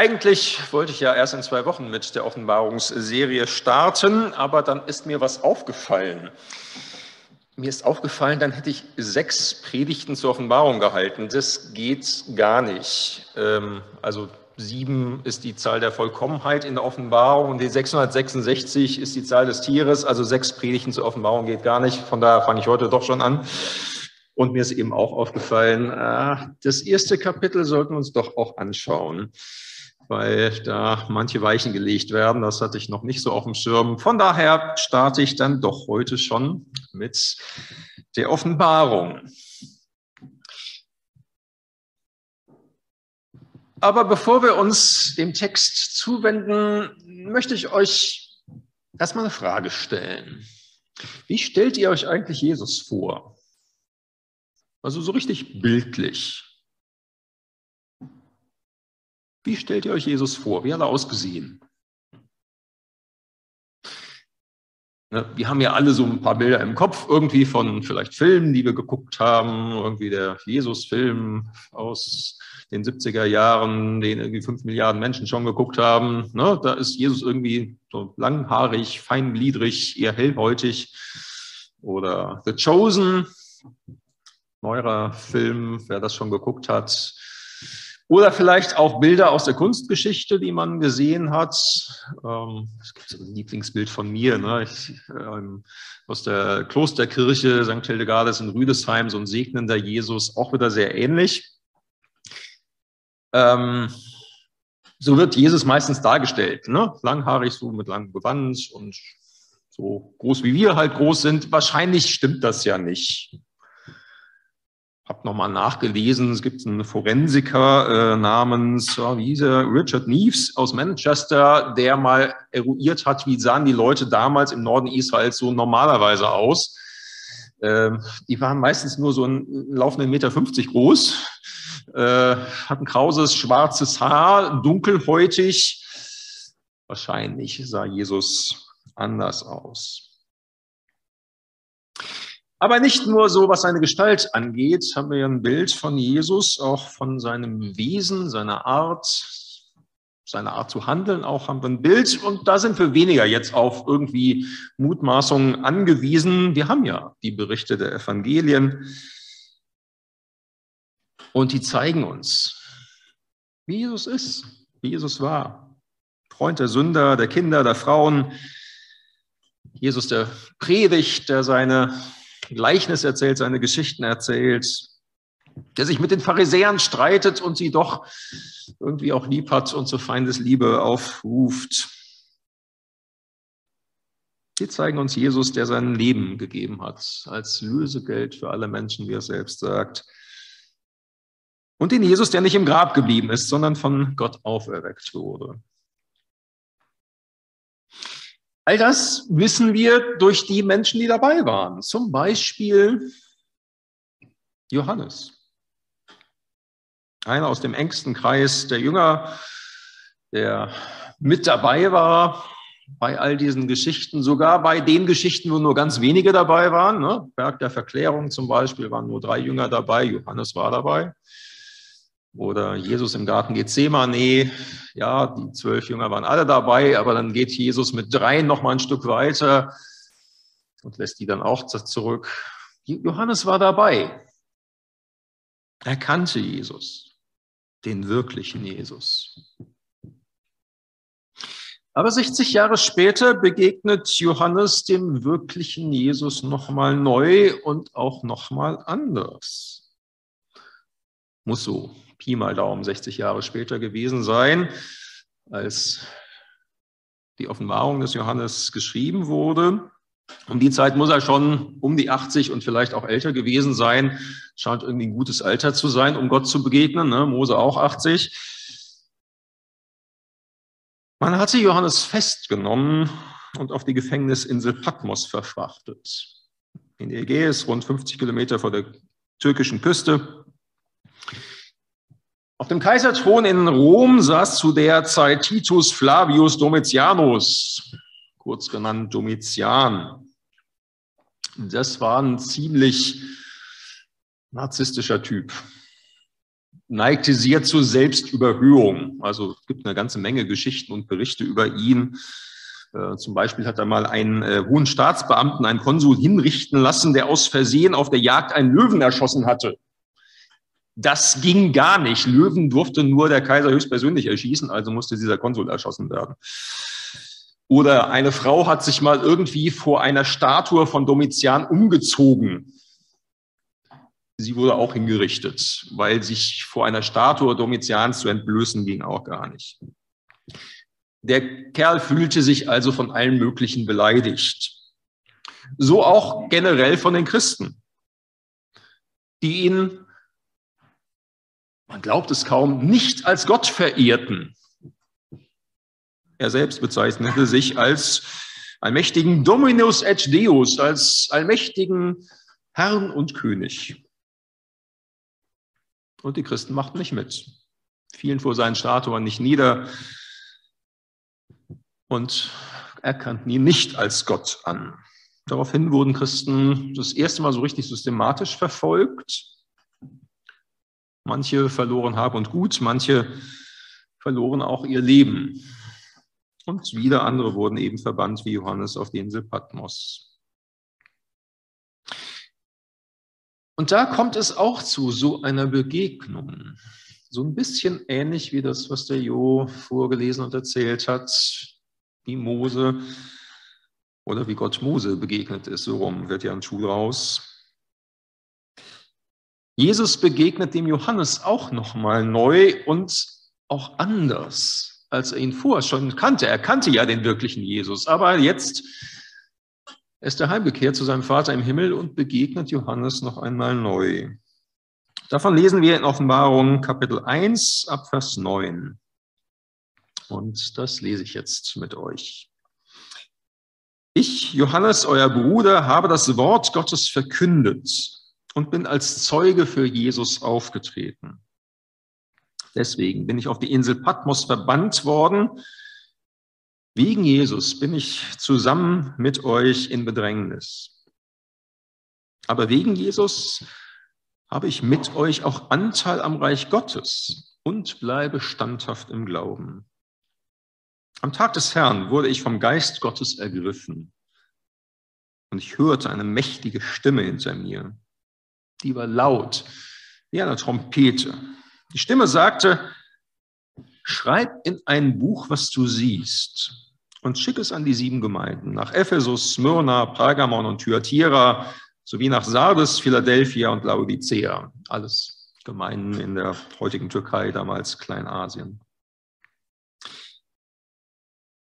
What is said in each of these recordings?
Eigentlich wollte ich ja erst in zwei Wochen mit der Offenbarungsserie starten, aber dann ist mir was aufgefallen. Mir ist aufgefallen, dann hätte ich sechs Predigten zur Offenbarung gehalten. Das geht gar nicht. Ähm, also sieben ist die Zahl der Vollkommenheit in der Offenbarung und die 666 ist die Zahl des Tieres. Also sechs Predigten zur Offenbarung geht gar nicht. Von daher fange ich heute doch schon an. Und mir ist eben auch aufgefallen, äh, das erste Kapitel sollten wir uns doch auch anschauen weil da manche Weichen gelegt werden. Das hatte ich noch nicht so auf dem Schirm. Von daher starte ich dann doch heute schon mit der Offenbarung. Aber bevor wir uns dem Text zuwenden, möchte ich euch erstmal eine Frage stellen. Wie stellt ihr euch eigentlich Jesus vor? Also so richtig bildlich. Wie stellt ihr euch Jesus vor? Wie hat er ausgesehen? Ne, wir haben ja alle so ein paar Bilder im Kopf, irgendwie von vielleicht Filmen, die wir geguckt haben, irgendwie der Jesus-Film aus den 70er Jahren, den irgendwie fünf Milliarden Menschen schon geguckt haben. Ne, da ist Jesus irgendwie so langhaarig, feingliedrig, eher hellhäutig. Oder The Chosen, neuerer Film, wer das schon geguckt hat, oder vielleicht auch Bilder aus der Kunstgeschichte, die man gesehen hat. Ähm, es gibt so ein Lieblingsbild von mir, ne? ich, ähm, aus der Klosterkirche St. Hildegardes in Rüdesheim, so ein segnender Jesus, auch wieder sehr ähnlich. Ähm, so wird Jesus meistens dargestellt, ne? langhaarig, so mit langem Gewand und so groß wie wir halt groß sind. Wahrscheinlich stimmt das ja nicht habe nochmal nachgelesen, es gibt einen Forensiker äh, namens, ja, wie hieß er, Richard Neves aus Manchester, der mal eruiert hat, wie sahen die Leute damals im Norden Israels so normalerweise aus. Äh, die waren meistens nur so einen laufenden Meter 50 groß, äh, hatten krauses, schwarzes Haar, dunkelhäutig. Wahrscheinlich sah Jesus anders aus. Aber nicht nur so, was seine Gestalt angeht, haben wir ein Bild von Jesus, auch von seinem Wesen, seiner Art, seiner Art zu handeln, auch haben wir ein Bild. Und da sind wir weniger jetzt auf irgendwie Mutmaßungen angewiesen. Wir haben ja die Berichte der Evangelien. Und die zeigen uns, wie Jesus ist, wie Jesus war. Freund der Sünder, der Kinder, der Frauen. Jesus, der predigt, der seine Gleichnis erzählt, seine Geschichten erzählt, der sich mit den Pharisäern streitet und sie doch irgendwie auch lieb hat und zur Feindesliebe aufruft. Hier zeigen uns Jesus, der sein Leben gegeben hat, als Lösegeld für alle Menschen, wie er selbst sagt. Und den Jesus, der nicht im Grab geblieben ist, sondern von Gott auferweckt wurde. All das wissen wir durch die Menschen, die dabei waren. Zum Beispiel Johannes. Einer aus dem engsten Kreis der Jünger, der mit dabei war bei all diesen Geschichten, sogar bei den Geschichten, wo nur ganz wenige dabei waren. Ne? Berg der Verklärung zum Beispiel waren nur drei Jünger dabei, Johannes war dabei. Oder Jesus im Garten Gethsemane, ja, die zwölf Jünger waren alle dabei, aber dann geht Jesus mit dreien noch mal ein Stück weiter und lässt die dann auch zurück. Johannes war dabei. Er kannte Jesus, den wirklichen Jesus. Aber 60 Jahre später begegnet Johannes dem wirklichen Jesus nochmal neu und auch nochmal anders. Muss so Pi mal Daumen 60 Jahre später gewesen sein, als die Offenbarung des Johannes geschrieben wurde. Um die Zeit muss er schon um die 80 und vielleicht auch älter gewesen sein. Scheint irgendwie ein gutes Alter zu sein, um Gott zu begegnen. Ne? Mose auch 80. Man hatte Johannes festgenommen und auf die Gefängnisinsel Patmos verfrachtet. In der Ägäis, rund 50 Kilometer vor der türkischen Küste. Auf dem Kaiserthron in Rom saß zu der Zeit Titus Flavius Domitianus, kurz genannt Domitian. Das war ein ziemlich narzisstischer Typ. neigte sehr zur Selbstüberhöhung. Also es gibt eine ganze Menge Geschichten und Berichte über ihn. Äh, zum Beispiel hat er mal einen äh, hohen Staatsbeamten, einen Konsul hinrichten lassen, der aus Versehen auf der Jagd einen Löwen erschossen hatte. Das ging gar nicht. Löwen durfte nur der Kaiser höchstpersönlich erschießen, also musste dieser Konsul erschossen werden. Oder eine Frau hat sich mal irgendwie vor einer Statue von Domitian umgezogen. Sie wurde auch hingerichtet, weil sich vor einer Statue Domitians zu entblößen ging auch gar nicht. Der Kerl fühlte sich also von allen möglichen beleidigt. So auch generell von den Christen, die ihn, man glaubt es kaum, nicht als Gott verehrten. Er selbst bezeichnete sich als allmächtigen Dominus et Deus, als allmächtigen Herrn und König. Und die Christen machten nicht mit, fielen vor seinen Statuen nicht nieder, und erkannten ihn nicht als Gott an. Daraufhin wurden Christen das erste Mal so richtig systematisch verfolgt. Manche verloren Hab und Gut, manche verloren auch ihr Leben. Und wieder andere wurden eben verbannt wie Johannes auf die Insel Patmos. Und da kommt es auch zu so einer Begegnung. So ein bisschen ähnlich wie das, was der Jo vorgelesen und erzählt hat wie Mose oder wie Gott Mose begegnet ist. So rum wird ja ein Schuh raus. Jesus begegnet dem Johannes auch nochmal neu und auch anders, als er ihn vorher schon kannte. Er kannte ja den wirklichen Jesus, aber jetzt ist er heimgekehrt zu seinem Vater im Himmel und begegnet Johannes noch einmal neu. Davon lesen wir in Offenbarung Kapitel 1 ab Vers 9. Und das lese ich jetzt mit euch. Ich, Johannes, euer Bruder, habe das Wort Gottes verkündet und bin als Zeuge für Jesus aufgetreten. Deswegen bin ich auf die Insel Patmos verbannt worden. Wegen Jesus bin ich zusammen mit euch in Bedrängnis. Aber wegen Jesus habe ich mit euch auch Anteil am Reich Gottes und bleibe standhaft im Glauben. Am Tag des Herrn wurde ich vom Geist Gottes ergriffen und ich hörte eine mächtige Stimme hinter mir. Die war laut, wie eine Trompete. Die Stimme sagte, schreib in ein Buch, was du siehst und schick es an die sieben Gemeinden, nach Ephesus, Smyrna, Pergamon und Thyatira, sowie nach Sardes, Philadelphia und Laodicea. Alles Gemeinden in der heutigen Türkei, damals Kleinasien.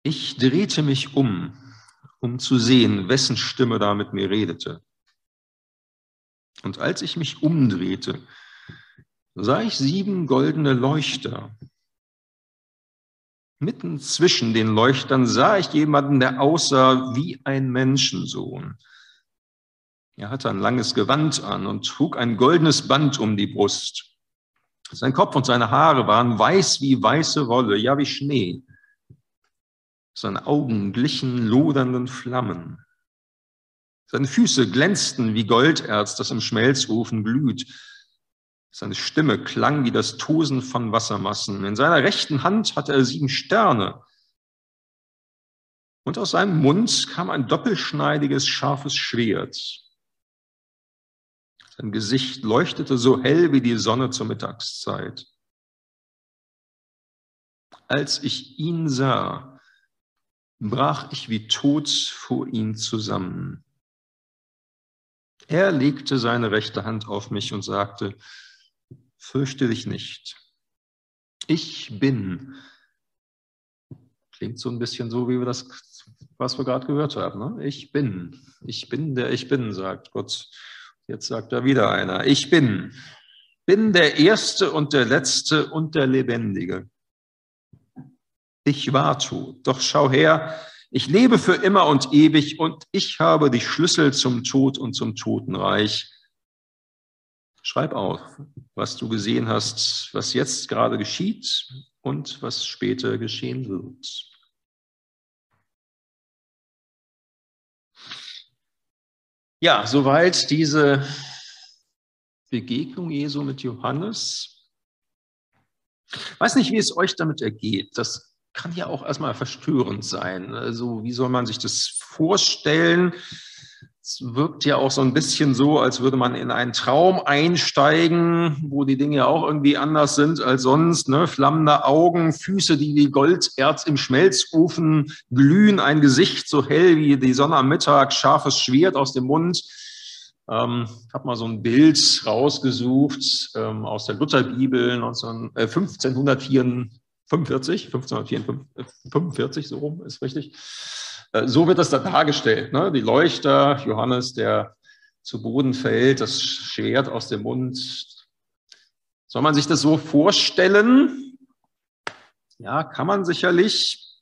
Ich drehte mich um, um zu sehen, wessen Stimme da mit mir redete. Und als ich mich umdrehte, sah ich sieben goldene Leuchter. Mitten zwischen den Leuchtern sah ich jemanden, der aussah wie ein Menschensohn. Er hatte ein langes Gewand an und trug ein goldenes Band um die Brust. Sein Kopf und seine Haare waren weiß wie weiße Wolle, ja wie Schnee. Seine Augen glichen lodernden Flammen. Seine Füße glänzten wie Golderz, das im Schmelzofen glüht. Seine Stimme klang wie das Tosen von Wassermassen. In seiner rechten Hand hatte er sieben Sterne. Und aus seinem Mund kam ein doppelschneidiges, scharfes Schwert. Sein Gesicht leuchtete so hell wie die Sonne zur Mittagszeit. Als ich ihn sah, brach ich wie tot vor ihm zusammen. Er legte seine rechte Hand auf mich und sagte, fürchte dich nicht. Ich bin. Klingt so ein bisschen so, wie wir das, was wir gerade gehört haben. Ne? Ich bin. Ich bin der Ich bin, sagt Gott. Jetzt sagt da wieder einer. Ich bin. Bin der Erste und der Letzte und der Lebendige. Ich war tot. Doch schau her, ich lebe für immer und ewig und ich habe die Schlüssel zum Tod und zum Totenreich. Schreib auf, was du gesehen hast, was jetzt gerade geschieht und was später geschehen wird. Ja, soweit diese Begegnung Jesu mit Johannes. Weiß nicht, wie es euch damit ergeht. Das kann ja auch erstmal verstörend sein. Also, wie soll man sich das vorstellen? Es wirkt ja auch so ein bisschen so, als würde man in einen Traum einsteigen, wo die Dinge ja auch irgendwie anders sind als sonst. Ne? Flammende Augen, Füße, die wie Golderz im Schmelzofen glühen, ein Gesicht so hell wie die Sonne am Mittag, scharfes Schwert aus dem Mund. Ähm, habe mal so ein Bild rausgesucht ähm, aus der Lutherbibel 19, äh, 1544, 1545, so rum ist richtig. Äh, so wird das da dargestellt. Ne? Die Leuchter, Johannes, der zu Boden fällt, das Schwert aus dem Mund. Soll man sich das so vorstellen? Ja, kann man sicherlich.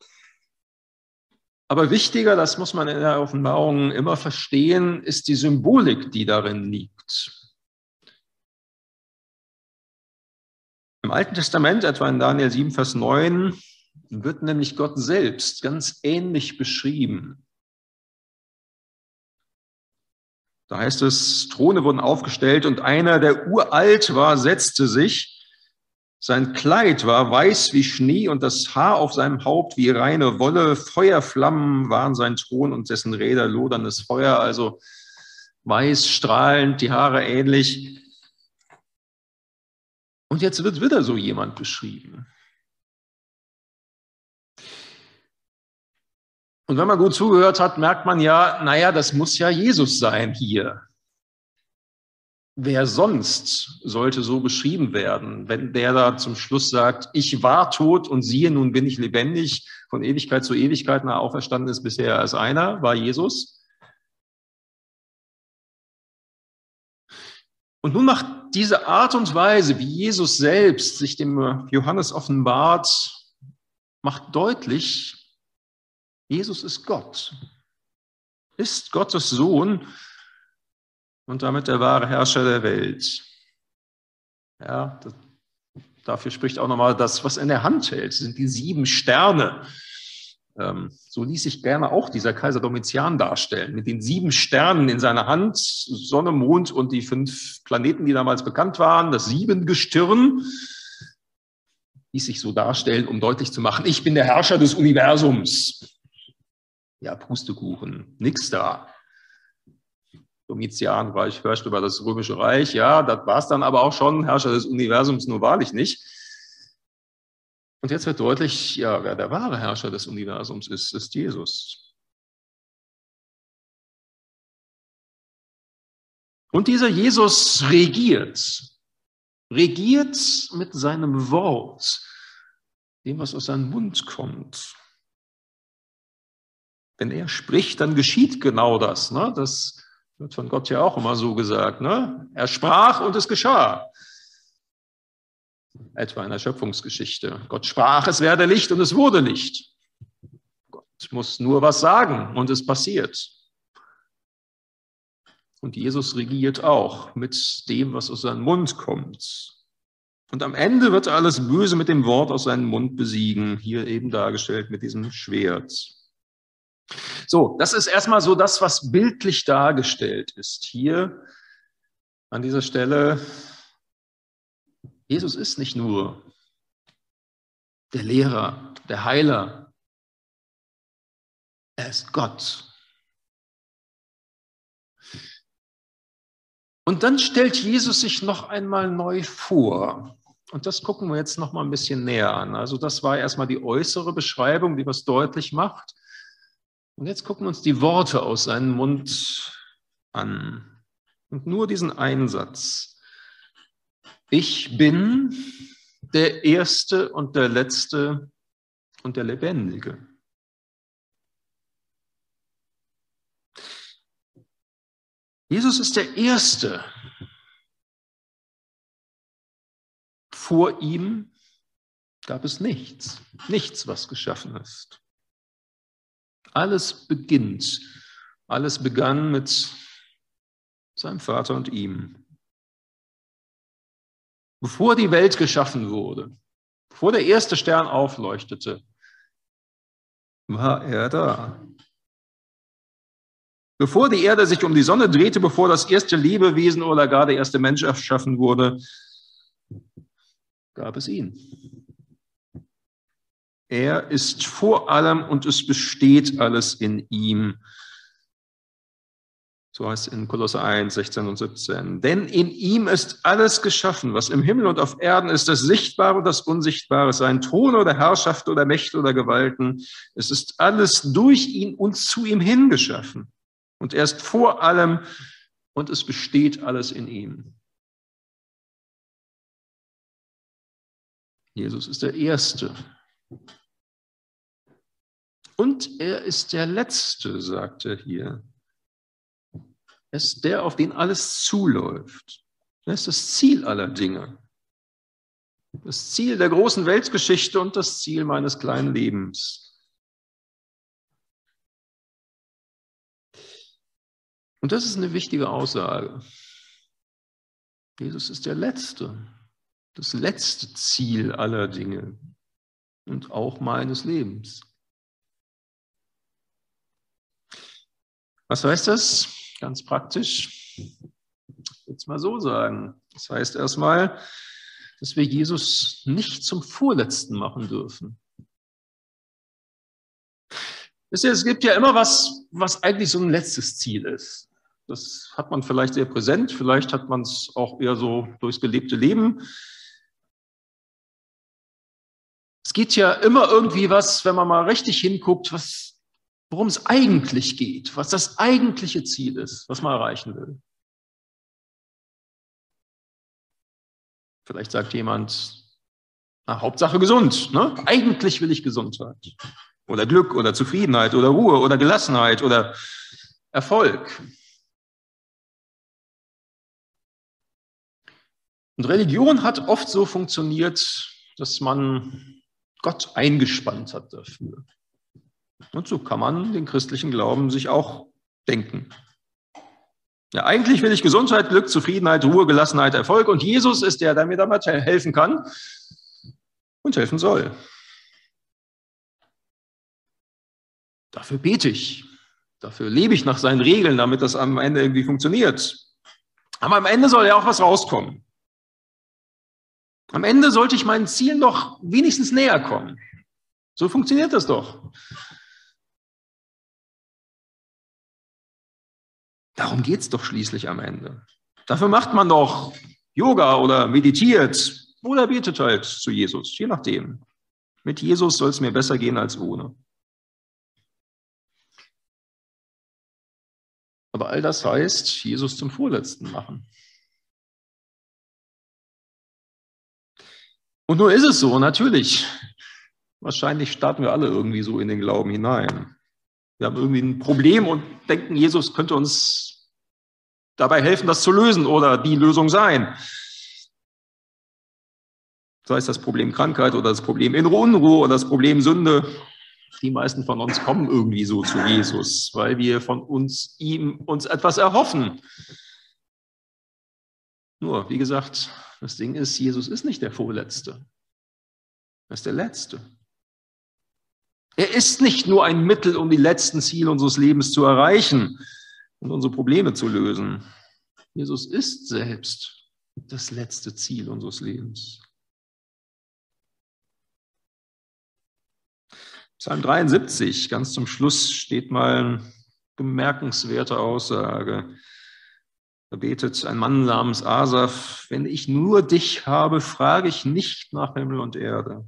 Aber wichtiger, das muss man in der Offenbarung immer verstehen, ist die Symbolik, die darin liegt. Im Alten Testament, etwa in Daniel 7, Vers 9, wird nämlich Gott selbst ganz ähnlich beschrieben. Da heißt es, Throne wurden aufgestellt und einer, der uralt war, setzte sich. Sein Kleid war weiß wie Schnee und das Haar auf seinem Haupt wie reine Wolle. Feuerflammen waren sein Thron und dessen Räder loderndes Feuer, also weiß, strahlend, die Haare ähnlich. Und jetzt wird wieder so jemand beschrieben. Und wenn man gut zugehört hat, merkt man ja, naja, das muss ja Jesus sein hier. Wer sonst sollte so beschrieben werden, wenn der da zum Schluss sagt, ich war tot und siehe, nun bin ich lebendig, von Ewigkeit zu Ewigkeit nach auferstanden ist bisher als einer, war Jesus. Und nun macht diese Art und Weise, wie Jesus selbst sich dem Johannes offenbart, macht deutlich, Jesus ist Gott, ist Gottes Sohn und damit der wahre Herrscher der Welt. Ja, das, dafür spricht auch nochmal das, was er in der Hand hält, sind die sieben Sterne. Ähm, so ließ sich gerne auch dieser Kaiser Domitian darstellen, mit den sieben Sternen in seiner Hand, Sonne, Mond und die fünf Planeten, die damals bekannt waren, das Siebengestirn ließ sich so darstellen, um deutlich zu machen, ich bin der Herrscher des Universums ja, Pustekuchen, nix da. Domitianreich herrscht über das Römische Reich, ja, das war es dann aber auch schon, Herrscher des Universums nur wahrlich nicht. Und jetzt wird deutlich, ja, wer der wahre Herrscher des Universums ist, ist Jesus. Und dieser Jesus regiert, regiert mit seinem Wort, dem, was aus seinem Mund kommt. Wenn er spricht, dann geschieht genau das. Ne? Das wird von Gott ja auch immer so gesagt. Ne? Er sprach und es geschah. Etwa in der Schöpfungsgeschichte. Gott sprach, es werde Licht und es wurde Licht. Gott muss nur was sagen und es passiert. Und Jesus regiert auch mit dem, was aus seinem Mund kommt. Und am Ende wird alles Böse mit dem Wort aus seinem Mund besiegen, hier eben dargestellt mit diesem Schwert. So, das ist erstmal so das, was bildlich dargestellt ist. Hier an dieser Stelle, Jesus ist nicht nur der Lehrer, der Heiler, er ist Gott. Und dann stellt Jesus sich noch einmal neu vor. Und das gucken wir jetzt noch mal ein bisschen näher an. Also das war erstmal die äußere Beschreibung, die was deutlich macht. Und jetzt gucken wir uns die Worte aus seinem Mund an. Und nur diesen Einsatz. Ich bin der Erste und der Letzte und der Lebendige. Jesus ist der Erste. Vor ihm gab es nichts, nichts, was geschaffen ist. Alles beginnt. Alles begann mit seinem Vater und ihm. Bevor die Welt geschaffen wurde, bevor der erste Stern aufleuchtete, war er da. Bevor die Erde sich um die Sonne drehte, bevor das erste Lebewesen oder gar der erste Mensch erschaffen wurde, gab es ihn. Er ist vor allem und es besteht alles in ihm. So heißt es in Kolosse 1, 16 und 17. Denn in ihm ist alles geschaffen, was im Himmel und auf Erden ist, das Sichtbare und das Unsichtbare, sein Thron oder Herrschaft oder Mächte oder Gewalten. Es ist alles durch ihn und zu ihm hingeschaffen. Und er ist vor allem und es besteht alles in ihm. Jesus ist der Erste. Und er ist der Letzte, sagt er hier ist der, auf den alles zuläuft. Das ist das Ziel aller Dinge. Das Ziel der großen Weltgeschichte und das Ziel meines kleinen Lebens. Und das ist eine wichtige Aussage. Jesus ist der Letzte, das letzte Ziel aller Dinge und auch meines Lebens. Was heißt das? Ganz praktisch. Es mal so sagen. Das heißt erstmal, dass wir Jesus nicht zum Vorletzten machen dürfen. Es gibt ja immer was, was eigentlich so ein letztes Ziel ist. Das hat man vielleicht sehr präsent, vielleicht hat man es auch eher so durchs gelebte Leben. Es geht ja immer irgendwie was, wenn man mal richtig hinguckt, was worum es eigentlich geht, was das eigentliche Ziel ist, was man erreichen will. Vielleicht sagt jemand, na, Hauptsache gesund. Ne? Eigentlich will ich Gesundheit. Oder Glück oder Zufriedenheit oder Ruhe oder Gelassenheit oder Erfolg. Und Religion hat oft so funktioniert, dass man Gott eingespannt hat dafür. Und so kann man den christlichen Glauben sich auch denken. Ja, eigentlich will ich Gesundheit, Glück, Zufriedenheit, Ruhe, Gelassenheit, Erfolg. Und Jesus ist der, der mir damit helfen kann und helfen soll. Dafür bete ich. Dafür lebe ich nach seinen Regeln, damit das am Ende irgendwie funktioniert. Aber am Ende soll ja auch was rauskommen. Am Ende sollte ich meinen Zielen doch wenigstens näher kommen. So funktioniert das doch. Darum geht es doch schließlich am Ende. Dafür macht man doch Yoga oder meditiert oder betet halt zu Jesus, je nachdem. Mit Jesus soll es mir besser gehen als ohne. Aber all das heißt, Jesus zum Vorletzten machen. Und nur ist es so, natürlich. Wahrscheinlich starten wir alle irgendwie so in den Glauben hinein. Wir haben irgendwie ein Problem und denken, Jesus könnte uns dabei helfen, das zu lösen oder die Lösung sein. Sei es das Problem Krankheit oder das Problem innere Unruhe oder das Problem Sünde. Die meisten von uns kommen irgendwie so zu Jesus, weil wir von uns ihm uns etwas erhoffen. Nur, wie gesagt, das Ding ist, Jesus ist nicht der Vorletzte. Er ist der Letzte. Er ist nicht nur ein Mittel, um die letzten Ziele unseres Lebens zu erreichen und unsere Probleme zu lösen. Jesus ist selbst das letzte Ziel unseres Lebens. Psalm 73, ganz zum Schluss steht mal eine bemerkenswerte Aussage. Da betet ein Mann namens Asaf, wenn ich nur dich habe, frage ich nicht nach Himmel und Erde.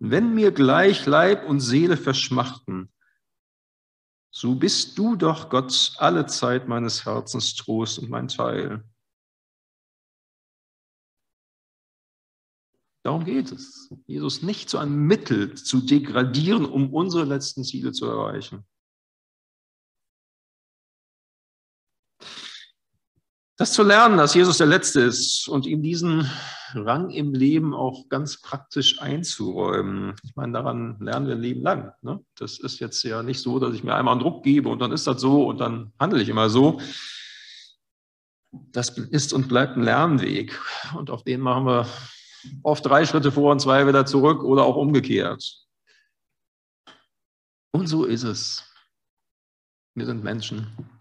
Wenn mir gleich Leib und Seele verschmachten, so bist du doch Gott alle Zeit meines Herzens Trost und mein Teil. Darum geht es. Jesus nicht zu einem Mittel zu degradieren, um unsere letzten Ziele zu erreichen. Das zu lernen, dass Jesus der Letzte ist und ihm diesen Rang im Leben auch ganz praktisch einzuräumen. Ich meine, daran lernen wir ein Leben lang. Ne? Das ist jetzt ja nicht so, dass ich mir einmal einen Druck gebe und dann ist das so und dann handle ich immer so. Das ist und bleibt ein Lernweg und auf den machen wir oft drei Schritte vor und zwei wieder zurück oder auch umgekehrt. Und so ist es. Wir sind Menschen.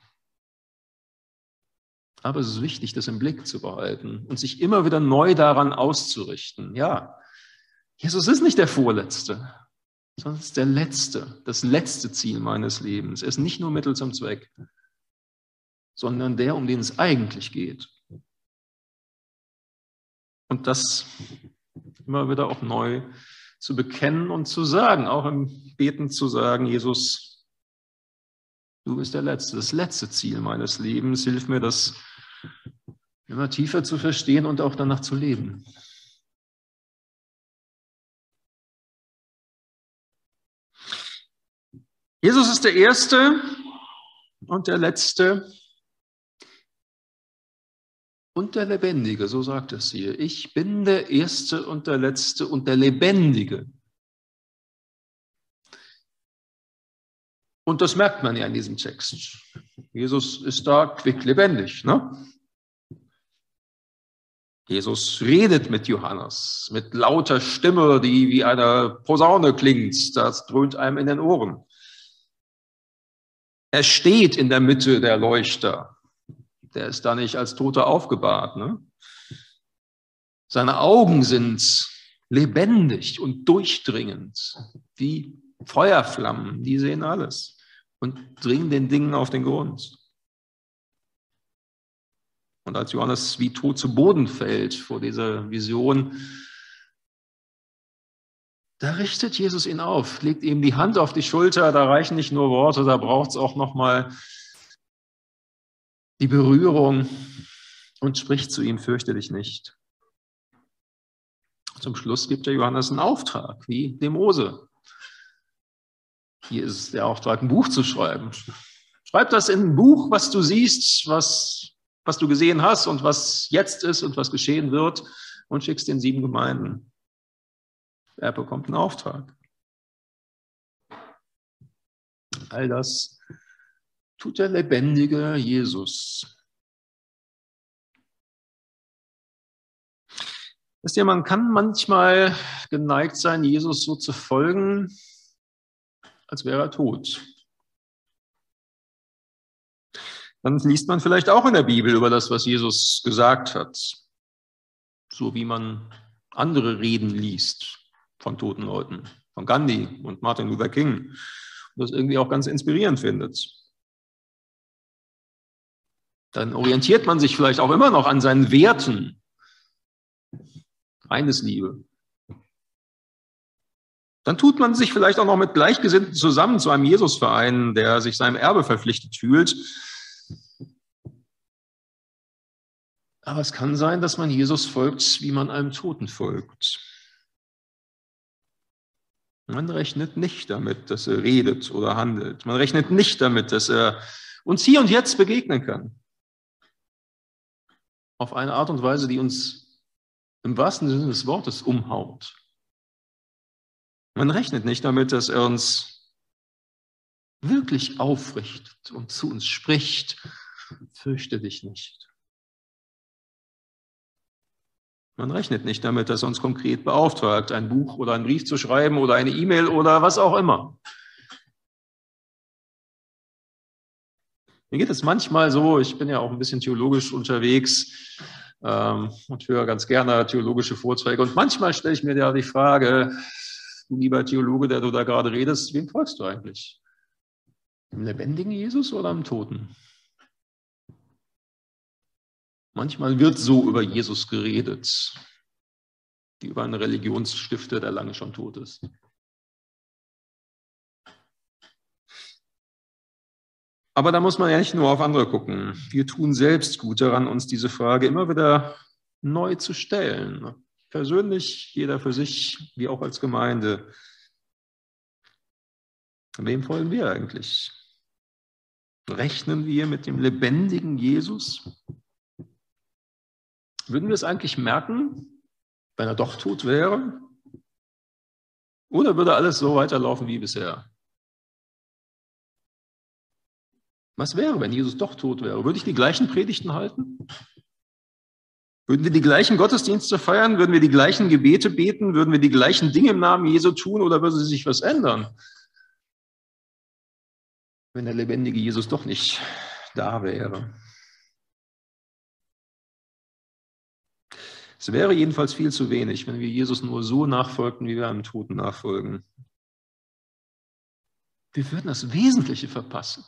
Aber es ist wichtig, das im Blick zu behalten und sich immer wieder neu daran auszurichten. Ja, Jesus ist nicht der Vorletzte, sondern ist der Letzte, das letzte Ziel meines Lebens. Er ist nicht nur Mittel zum Zweck, sondern der, um den es eigentlich geht. Und das immer wieder auch neu zu bekennen und zu sagen, auch im Beten zu sagen, Jesus, du bist der Letzte, das letzte Ziel meines Lebens. Hilf mir, das immer tiefer zu verstehen und auch danach zu leben. Jesus ist der Erste und der Letzte und der Lebendige, so sagt es hier. Ich bin der Erste und der Letzte und der Lebendige. Und das merkt man ja in diesem Text. Jesus ist da quicklebendig. Ne? Jesus redet mit Johannes mit lauter Stimme, die wie eine Posaune klingt. Das dröhnt einem in den Ohren. Er steht in der Mitte der Leuchter der ist da nicht als Toter aufgebahrt. Ne? Seine Augen sind lebendig und durchdringend, wie Feuerflammen, die sehen alles und dringen den Dingen auf den Grund. Und als Johannes wie tot zu Boden fällt vor dieser Vision, da richtet Jesus ihn auf, legt ihm die Hand auf die Schulter, da reichen nicht nur Worte, da braucht es auch nochmal die Berührung und spricht zu ihm, fürchte dich nicht. Zum Schluss gibt der Johannes einen Auftrag, wie dem Mose. Hier ist der Auftrag, ein Buch zu schreiben. Schreib das in ein Buch, was du siehst, was, was du gesehen hast und was jetzt ist und was geschehen wird und schickst den sieben Gemeinden. Er bekommt einen Auftrag. All das tut der lebendige Jesus. Wisst ihr, man kann manchmal geneigt sein, Jesus so zu folgen, als wäre er tot. Dann liest man vielleicht auch in der Bibel über das, was Jesus gesagt hat, so wie man andere Reden liest von toten Leuten, von Gandhi und Martin Luther King, und das irgendwie auch ganz inspirierend findet dann orientiert man sich vielleicht auch immer noch an seinen Werten. Eines Liebe. Dann tut man sich vielleicht auch noch mit Gleichgesinnten zusammen zu einem Jesusverein, der sich seinem Erbe verpflichtet fühlt. Aber es kann sein, dass man Jesus folgt, wie man einem Toten folgt. Man rechnet nicht damit, dass er redet oder handelt. Man rechnet nicht damit, dass er uns hier und jetzt begegnen kann auf eine Art und Weise, die uns im wahrsten Sinne des Wortes umhaut. Man rechnet nicht damit, dass er uns wirklich aufrichtet und zu uns spricht. Fürchte dich nicht. Man rechnet nicht damit, dass er uns konkret beauftragt, ein Buch oder einen Brief zu schreiben oder eine E-Mail oder was auch immer. Mir geht es manchmal so, ich bin ja auch ein bisschen theologisch unterwegs ähm, und höre ganz gerne theologische Vorträge. Und manchmal stelle ich mir ja die Frage, lieber Theologe, der du da gerade redest, wem folgst du eigentlich? Dem lebendigen Jesus oder dem Toten? Manchmal wird so über Jesus geredet, wie über einen Religionsstifter, der lange schon tot ist. Aber da muss man ja nicht nur auf andere gucken. Wir tun selbst gut daran, uns diese Frage immer wieder neu zu stellen. Persönlich, jeder für sich, wie auch als Gemeinde. Wem folgen wir eigentlich? Rechnen wir mit dem lebendigen Jesus? Würden wir es eigentlich merken, wenn er doch tot wäre? Oder würde alles so weiterlaufen wie bisher? Was wäre, wenn Jesus doch tot wäre? Würde ich die gleichen Predigten halten? Würden wir die gleichen Gottesdienste feiern? Würden wir die gleichen Gebete beten? Würden wir die gleichen Dinge im Namen Jesu tun oder würde sich was ändern? Wenn der lebendige Jesus doch nicht da wäre. Es wäre jedenfalls viel zu wenig, wenn wir Jesus nur so nachfolgten, wie wir einem Toten nachfolgen. Wir würden das Wesentliche verpassen.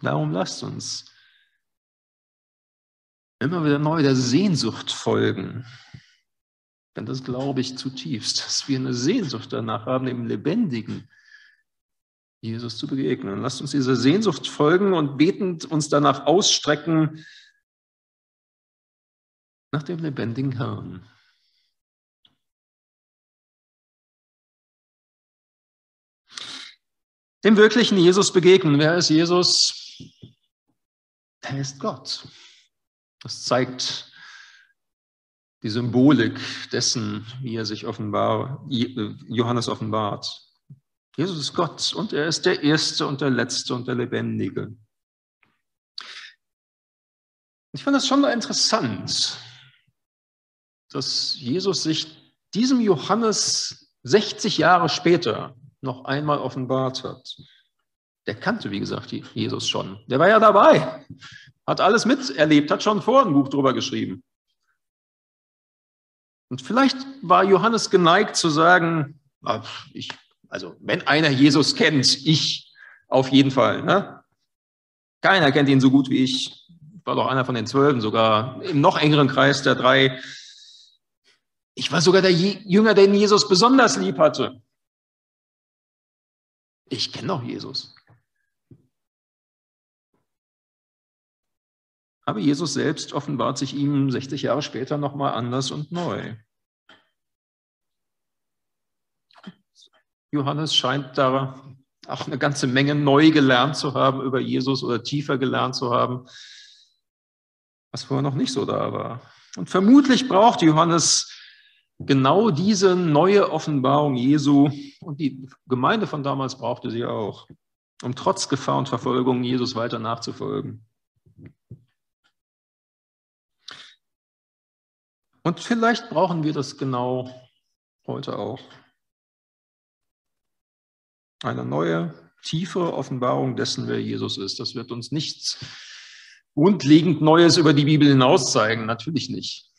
Darum lasst uns immer wieder neu der Sehnsucht folgen. Denn das glaube ich zutiefst, dass wir eine Sehnsucht danach haben, im Lebendigen Jesus zu begegnen. Lasst uns dieser Sehnsucht folgen und betend uns danach ausstrecken nach dem lebendigen Herrn. Dem wirklichen Jesus begegnen. Wer ist Jesus? Er ist Gott. Das zeigt die Symbolik dessen, wie er sich offenbar, Johannes offenbart. Jesus ist Gott und er ist der Erste und der Letzte und der Lebendige. Ich fand das schon interessant, dass Jesus sich diesem Johannes 60 Jahre später noch einmal offenbart hat. Der kannte, wie gesagt, Jesus schon. Der war ja dabei, hat alles miterlebt, hat schon vor ein Buch drüber geschrieben. Und vielleicht war Johannes geneigt zu sagen, ah, ich also wenn einer Jesus kennt, ich auf jeden Fall. Ne? Keiner kennt ihn so gut wie ich. Ich war doch einer von den Zwölfen, sogar im noch engeren Kreis der drei. Ich war sogar der Jünger, den Jesus besonders lieb hatte. Ich kenne doch Jesus. Aber Jesus selbst offenbart sich ihm 60 Jahre später nochmal anders und neu. Johannes scheint da auch eine ganze Menge neu gelernt zu haben über Jesus oder tiefer gelernt zu haben, was vorher noch nicht so da war. Und vermutlich braucht Johannes genau diese neue Offenbarung Jesu und die Gemeinde von damals brauchte sie auch, um trotz Gefahr und Verfolgung Jesus weiter nachzufolgen. Und vielleicht brauchen wir das genau heute auch. Eine neue, tiefere Offenbarung dessen, wer Jesus ist. Das wird uns nichts grundlegend Neues über die Bibel hinaus zeigen, natürlich nicht.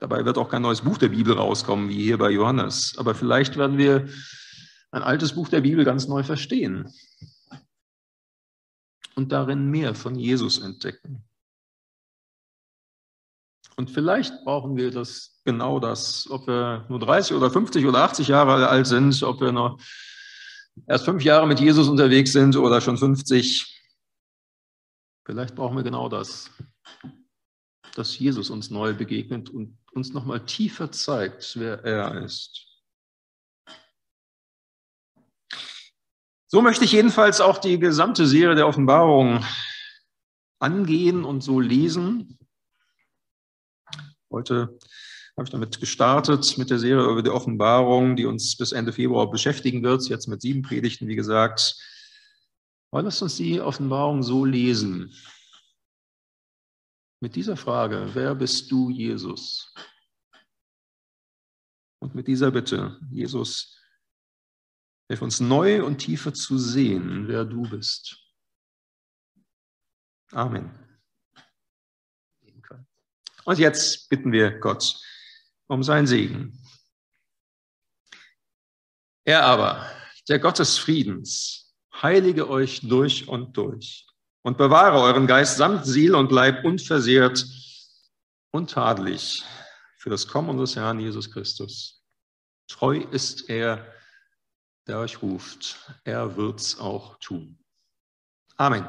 Dabei wird auch kein neues Buch der Bibel rauskommen, wie hier bei Johannes. Aber vielleicht werden wir ein altes Buch der Bibel ganz neu verstehen und darin mehr von Jesus entdecken. Und vielleicht brauchen wir das genau das, ob wir nur 30 oder 50 oder 80 Jahre alt sind, ob wir noch erst fünf Jahre mit Jesus unterwegs sind oder schon 50. Vielleicht brauchen wir genau das, dass Jesus uns neu begegnet und uns nochmal tiefer zeigt, wer er ist. So möchte ich jedenfalls auch die gesamte Serie der Offenbarung angehen und so lesen. Heute habe ich damit gestartet mit der Serie über die Offenbarung, die uns bis Ende Februar beschäftigen wird, jetzt mit sieben Predigten, wie gesagt. Aber lasst uns die Offenbarung so lesen. Mit dieser Frage, wer bist du, Jesus? Und mit dieser Bitte, Jesus, hilf uns neu und tiefer zu sehen, wer du bist. Amen. Und jetzt bitten wir Gott um seinen Segen. Er aber, der Gott des Friedens, heilige euch durch und durch und bewahre euren Geist samt Seele und Leib unversehrt und tadelig für das Kommen unseres Herrn Jesus Christus. Treu ist er, der euch ruft. Er wird's auch tun. Amen.